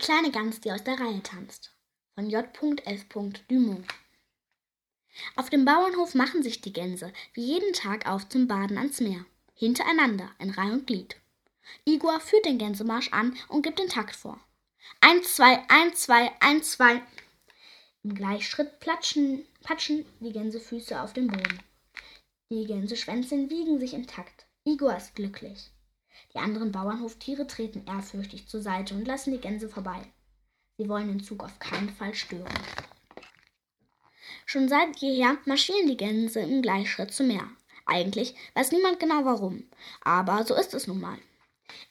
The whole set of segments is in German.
kleine Gans, die aus der Reihe tanzt. Von J.F. Dumont. Auf dem Bauernhof machen sich die Gänse wie jeden Tag auf zum Baden ans Meer. Hintereinander, in Reih und Glied. Igor führt den Gänsemarsch an und gibt den Takt vor. Eins, zwei, eins, zwei, eins, zwei. Im Gleichschritt platschen, patschen die Gänsefüße auf den Boden. Die Gänseschwänzchen wiegen sich im Takt. Igor ist glücklich. Die anderen Bauernhoftiere treten ehrfürchtig zur Seite und lassen die Gänse vorbei. Sie wollen den Zug auf keinen Fall stören. Schon seit jeher marschieren die Gänse im Gleichschritt zum Meer. Eigentlich weiß niemand genau warum, aber so ist es nun mal.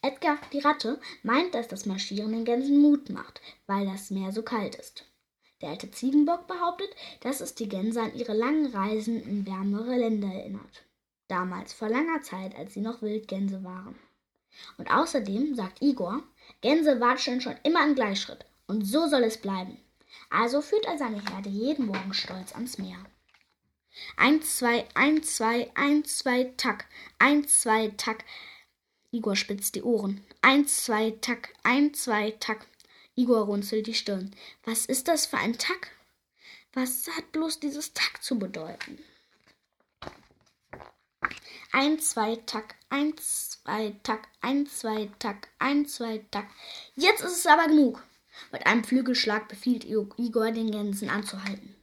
Edgar, die Ratte, meint, dass das Marschieren den Gänsen Mut macht, weil das Meer so kalt ist. Der alte Ziegenbock behauptet, dass es die Gänse an ihre langen Reisen in wärmere Länder erinnert. Damals vor langer Zeit, als sie noch Wildgänse waren. Und außerdem sagt Igor, Gänse watscheln schon immer im Gleichschritt. Und so soll es bleiben. Also führt er seine Herde jeden Morgen stolz ans Meer. Eins, zwei, eins, zwei, eins, zwei, tack, eins, zwei, tack. Igor spitzt die Ohren. Eins, zwei, tack, eins, zwei, tack. Igor runzelt die Stirn. Was ist das für ein Tack? Was hat bloß dieses Tack zu bedeuten? Ein, zwei, Tack, eins, zwei, Tack, eins, zwei, Tack, eins, zwei, Tack. Jetzt ist es aber genug. Mit einem Flügelschlag befiehlt Igor den Gänsen anzuhalten.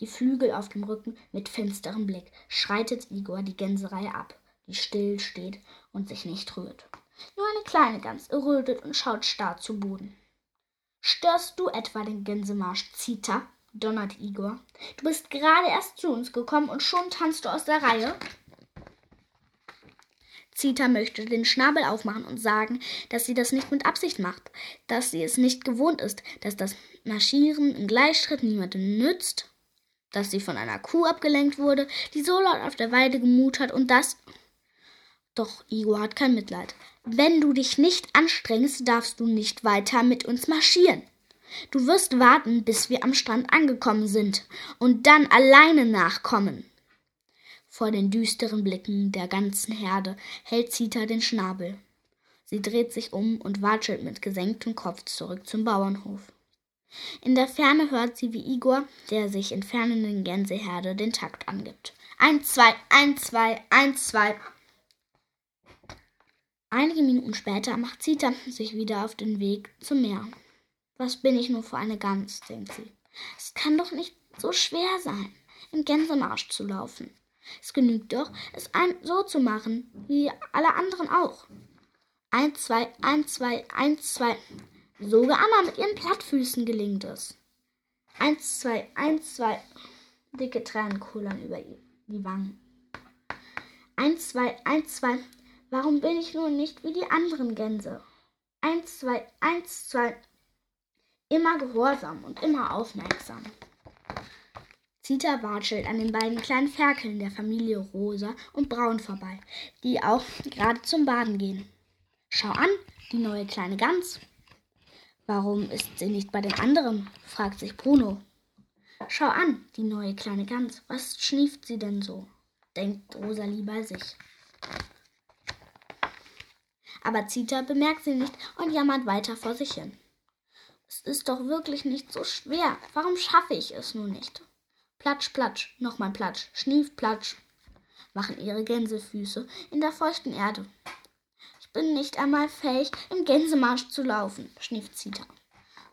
Die Flügel auf dem Rücken mit finsterem Blick schreitet Igor die Gänserei ab, die still steht und sich nicht rührt. Nur eine kleine Gans errötet und schaut starr zu Boden. Störst du etwa den Gänsemarsch, Zita? donnert Igor. Du bist gerade erst zu uns gekommen und schon tanzt du aus der Reihe. Zita möchte den Schnabel aufmachen und sagen, dass sie das nicht mit Absicht macht, dass sie es nicht gewohnt ist, dass das Marschieren im Gleichschritt niemandem nützt, dass sie von einer Kuh abgelenkt wurde, die so laut auf der Weide gemut hat und das. Doch Igor hat kein Mitleid. Wenn du dich nicht anstrengst, darfst du nicht weiter mit uns marschieren. Du wirst warten, bis wir am Strand angekommen sind und dann alleine nachkommen. Vor den düsteren Blicken der ganzen Herde hält Zita den Schnabel. Sie dreht sich um und watschelt mit gesenktem Kopf zurück zum Bauernhof. In der Ferne hört sie, wie Igor, der sich entfernenden Gänseherde, den Takt angibt. Eins, zwei, eins, zwei, eins, zwei. Einige Minuten später macht Zita sich wieder auf den Weg zum Meer. Was bin ich nur für eine Gans, denkt sie. Es kann doch nicht so schwer sein, im Gänsemarsch zu laufen. Es genügt doch, es ein so zu machen, wie alle anderen auch. Eins, zwei, eins, zwei, eins, zwei. Sogar Anna mit ihren Plattfüßen gelingt es. Eins, zwei, eins, zwei. Dicke Tränen kullern über die Wangen. Eins, zwei, eins, zwei. Warum bin ich nun nicht wie die anderen Gänse? Eins, zwei, eins, zwei. Immer gehorsam und immer aufmerksam. Zita watschelt an den beiden kleinen Ferkeln der Familie Rosa und Braun vorbei, die auch gerade zum Baden gehen. Schau an, die neue kleine Gans. Warum ist sie nicht bei den anderen? fragt sich Bruno. Schau an, die neue kleine Gans. Was schnieft sie denn so? denkt Rosalie bei sich. Aber Zita bemerkt sie nicht und jammert weiter vor sich hin. Es ist doch wirklich nicht so schwer. Warum schaffe ich es nun nicht? Platsch, platsch, nochmal platsch, schnief, platsch, machen ihre Gänsefüße in der feuchten Erde. Ich bin nicht einmal fähig, im Gänsemarsch zu laufen, schnief Zita.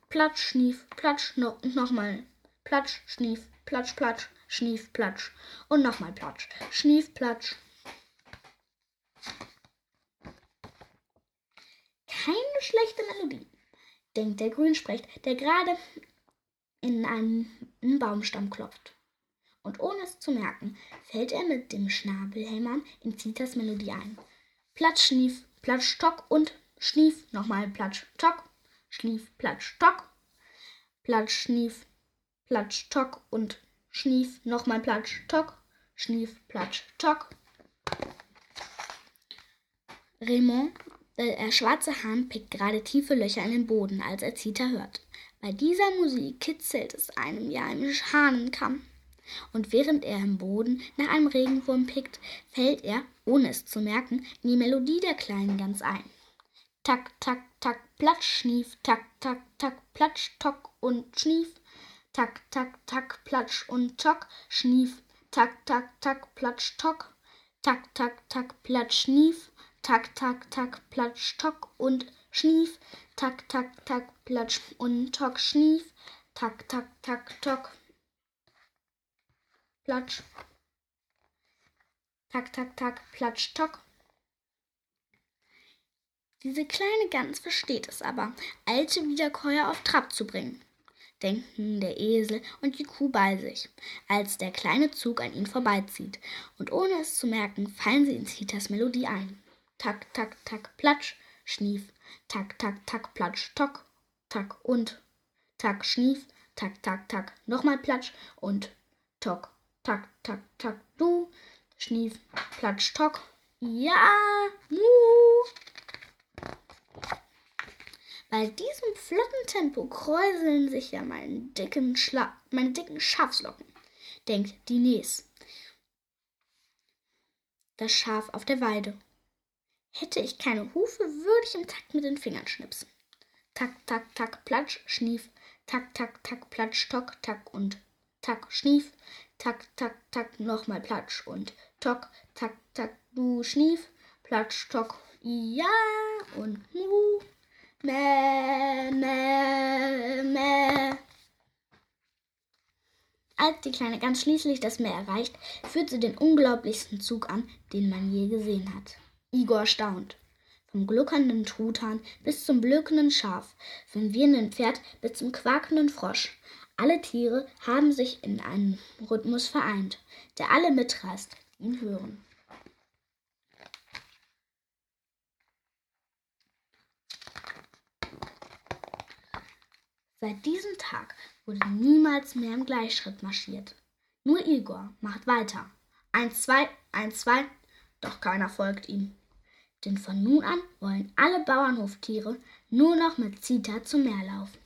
Platsch, schnief, platsch, no, nochmal. Platsch, schnief, platsch, platsch, schnief, platsch. Und nochmal platsch, schnief, platsch. Keine schlechte Melodie, denkt der Grünsprecht, der gerade in einen Baumstamm klopft und ohne es zu merken, fällt er mit dem Schnabelhämmern in Zitas Melodie ein. Platsch, schnief, platsch, tock und schnief, nochmal platsch, tock, schnief, platsch, tock, platsch, schnief, platsch, tock und schnief, nochmal platsch, tock, schnief, platsch, tock. Raymond, äh, der schwarze Hahn, pickt gerade tiefe Löcher in den Boden, als er Zita hört. Bei dieser Musik kitzelt es einem ja im Hahnenkamm und während er im Boden nach einem Regenwurm pickt, fällt er, ohne es zu merken, in die Melodie der kleinen Gans ein. tak, tak, tak, platsch, schnief, tak, tak, tak, platsch, tock und schnief, tak, tak, tak, platsch und tock, schnief, tak, tak, tak, platsch, tock, tak, tak, tak, platsch, schnief, tak, tak, tak, platsch, tock und schnief, tak, tak, tak, platsch und tock, schnief, tak, tak, tak, tock, platsch, tak, tak, tak, platsch, tock. Diese kleine Gans versteht es aber, alte Wiederkäuer auf Trab zu bringen. Denken der Esel und die Kuh bei sich, als der kleine Zug an ihnen vorbeizieht, und ohne es zu merken, fallen sie in Zitas Melodie ein. Tak, tak, tak, platsch, schnief, tak, tak, tak, platsch, tock, tak und tak, schnief, tak, tak, tak, nochmal platsch und tock, tak, tak, tak, du, schnief, platsch, tock, ja, mu. Bei diesem flotten Tempo kräuseln sich ja meine dicken, Schla meine dicken Schafslocken, denkt die Nes. Das Schaf auf der Weide. Hätte ich keine Hufe, würde ich im Takt mit den Fingern schnipsen. Tak, tak, tak, platsch, schnief. Tak, tak, tak, platsch, tock, tak und tak, schnief. Tak, tak, tak, nochmal platsch und tock, tak, tak, du schnief. Platsch, tock, ja und mu. Mäh, mäh, mäh. Als die kleine Gans schließlich das Meer erreicht, führt sie den unglaublichsten Zug an, den man je gesehen hat. Igor staunt. Vom gluckernden Truthahn bis zum blökenden Schaf, vom wiehernden Pferd bis zum quakenden Frosch. Alle Tiere haben sich in einem Rhythmus vereint, der alle mitreißt, ihn hören. Seit diesem Tag wurde niemals mehr im Gleichschritt marschiert. Nur Igor macht weiter. Eins, zwei, eins, zwei, doch keiner folgt ihm. Denn von nun an wollen alle Bauernhoftiere nur noch mit Zita zum Meer laufen.